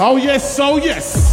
Oh, yes, oh, yes.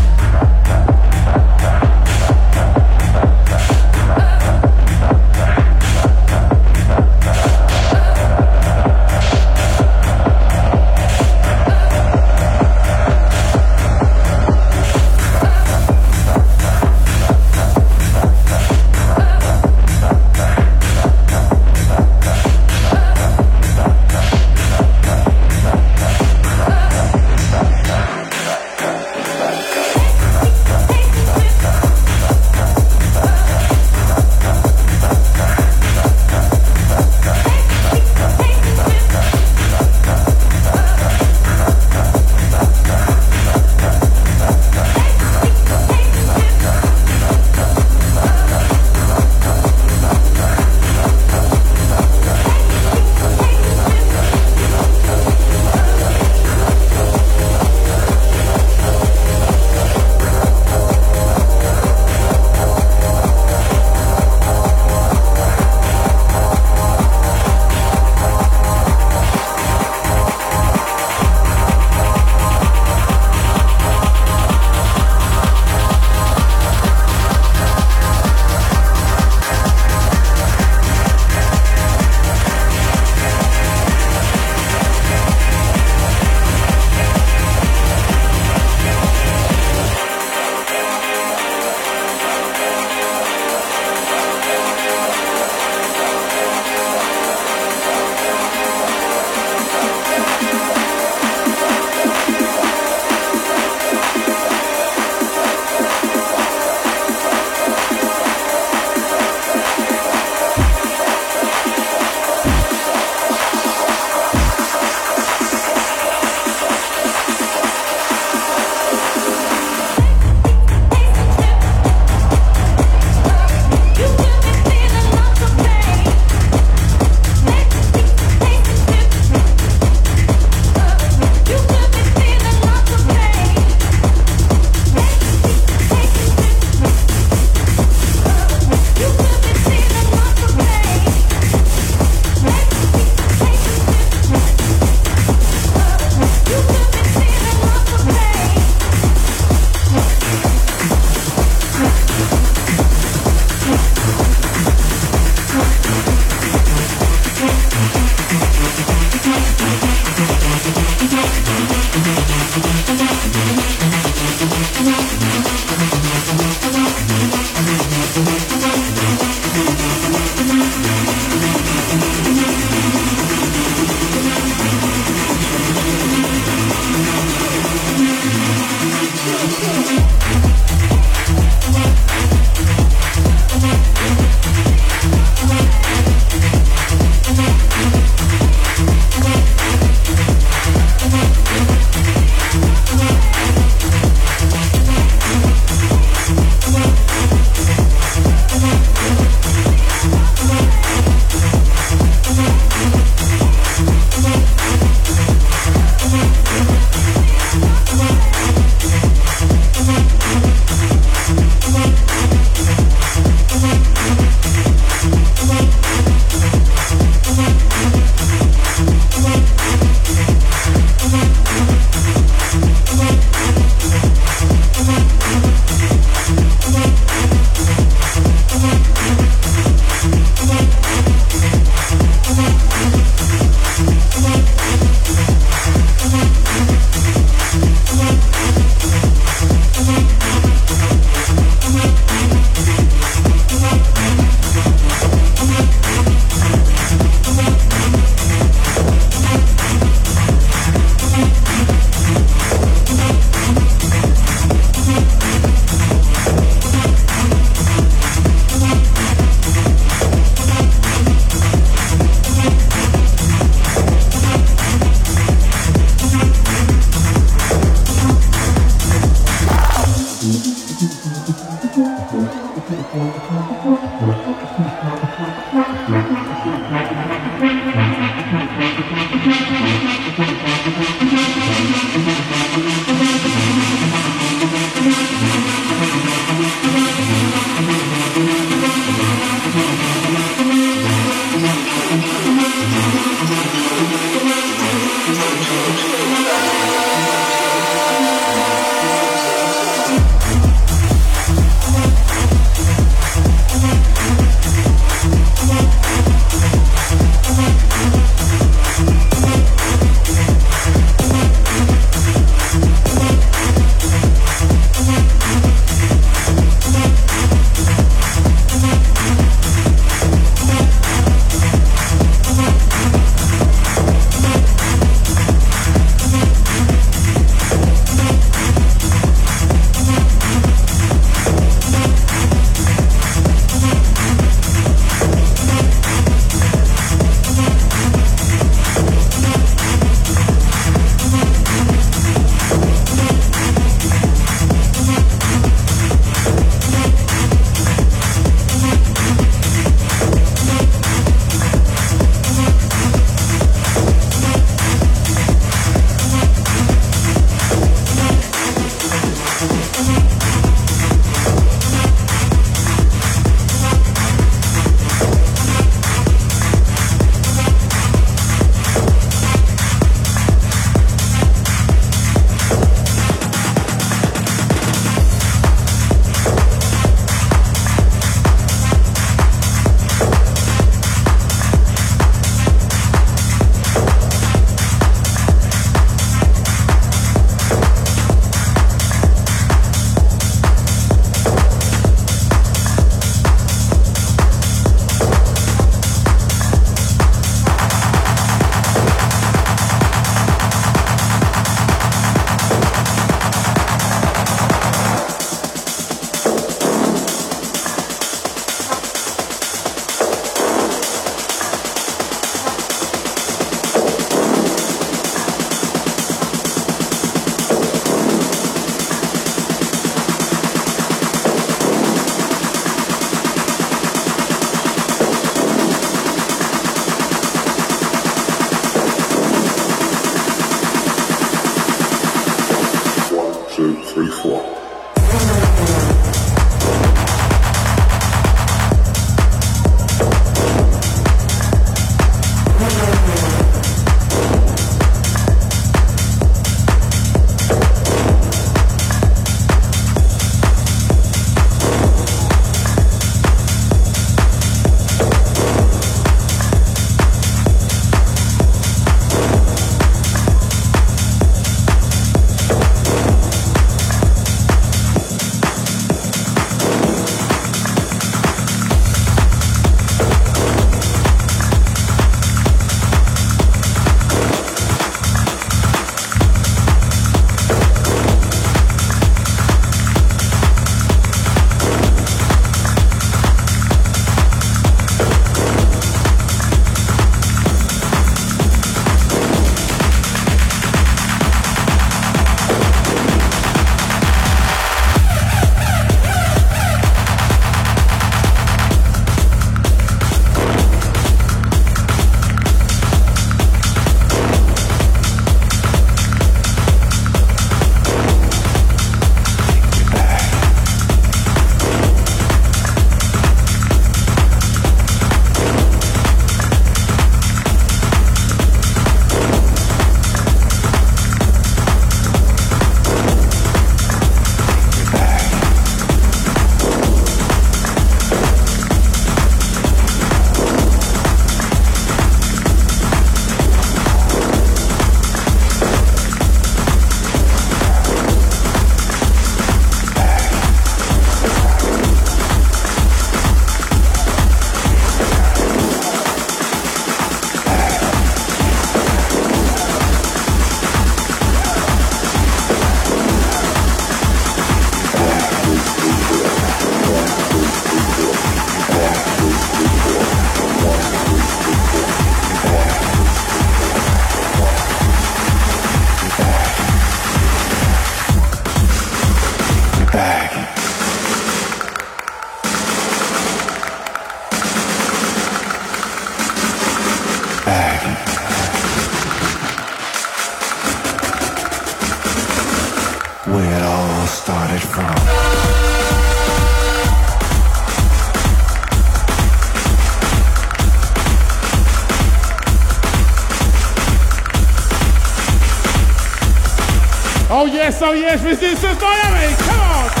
So yes, oh yes, resistance Miami, come on!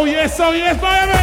Oh yes, oh yes, Miami.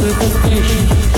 to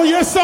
Oh, yes,